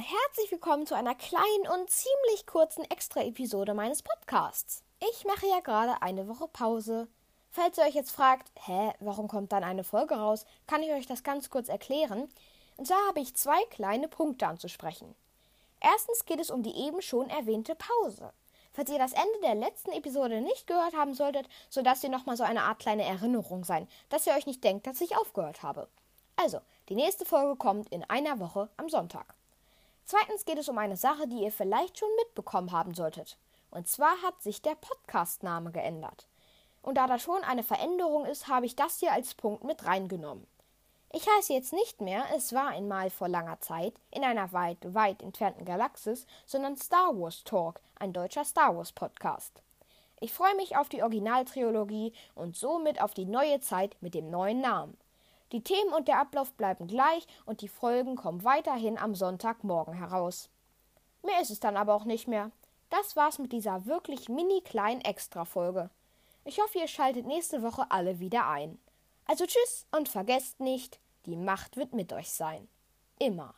Herzlich willkommen zu einer kleinen und ziemlich kurzen Extra-Episode meines Podcasts. Ich mache ja gerade eine Woche Pause. Falls ihr euch jetzt fragt, hä, warum kommt dann eine Folge raus, kann ich euch das ganz kurz erklären. Und zwar habe ich zwei kleine Punkte anzusprechen. Erstens geht es um die eben schon erwähnte Pause. Falls ihr das Ende der letzten Episode nicht gehört haben solltet, so dass ihr nochmal so eine Art kleine Erinnerung sein, dass ihr euch nicht denkt, dass ich aufgehört habe. Also, die nächste Folge kommt in einer Woche am Sonntag. Zweitens geht es um eine Sache, die ihr vielleicht schon mitbekommen haben solltet. Und zwar hat sich der Podcast-Name geändert. Und da da schon eine Veränderung ist, habe ich das hier als Punkt mit reingenommen. Ich heiße jetzt nicht mehr, es war einmal vor langer Zeit, in einer weit, weit entfernten Galaxis, sondern Star Wars Talk, ein deutscher Star Wars Podcast. Ich freue mich auf die Originaltrilogie und somit auf die neue Zeit mit dem neuen Namen. Die Themen und der Ablauf bleiben gleich und die Folgen kommen weiterhin am Sonntagmorgen heraus. Mehr ist es dann aber auch nicht mehr. Das war's mit dieser wirklich mini kleinen Extra-Folge. Ich hoffe, ihr schaltet nächste Woche alle wieder ein. Also tschüss und vergesst nicht, die Macht wird mit euch sein. Immer.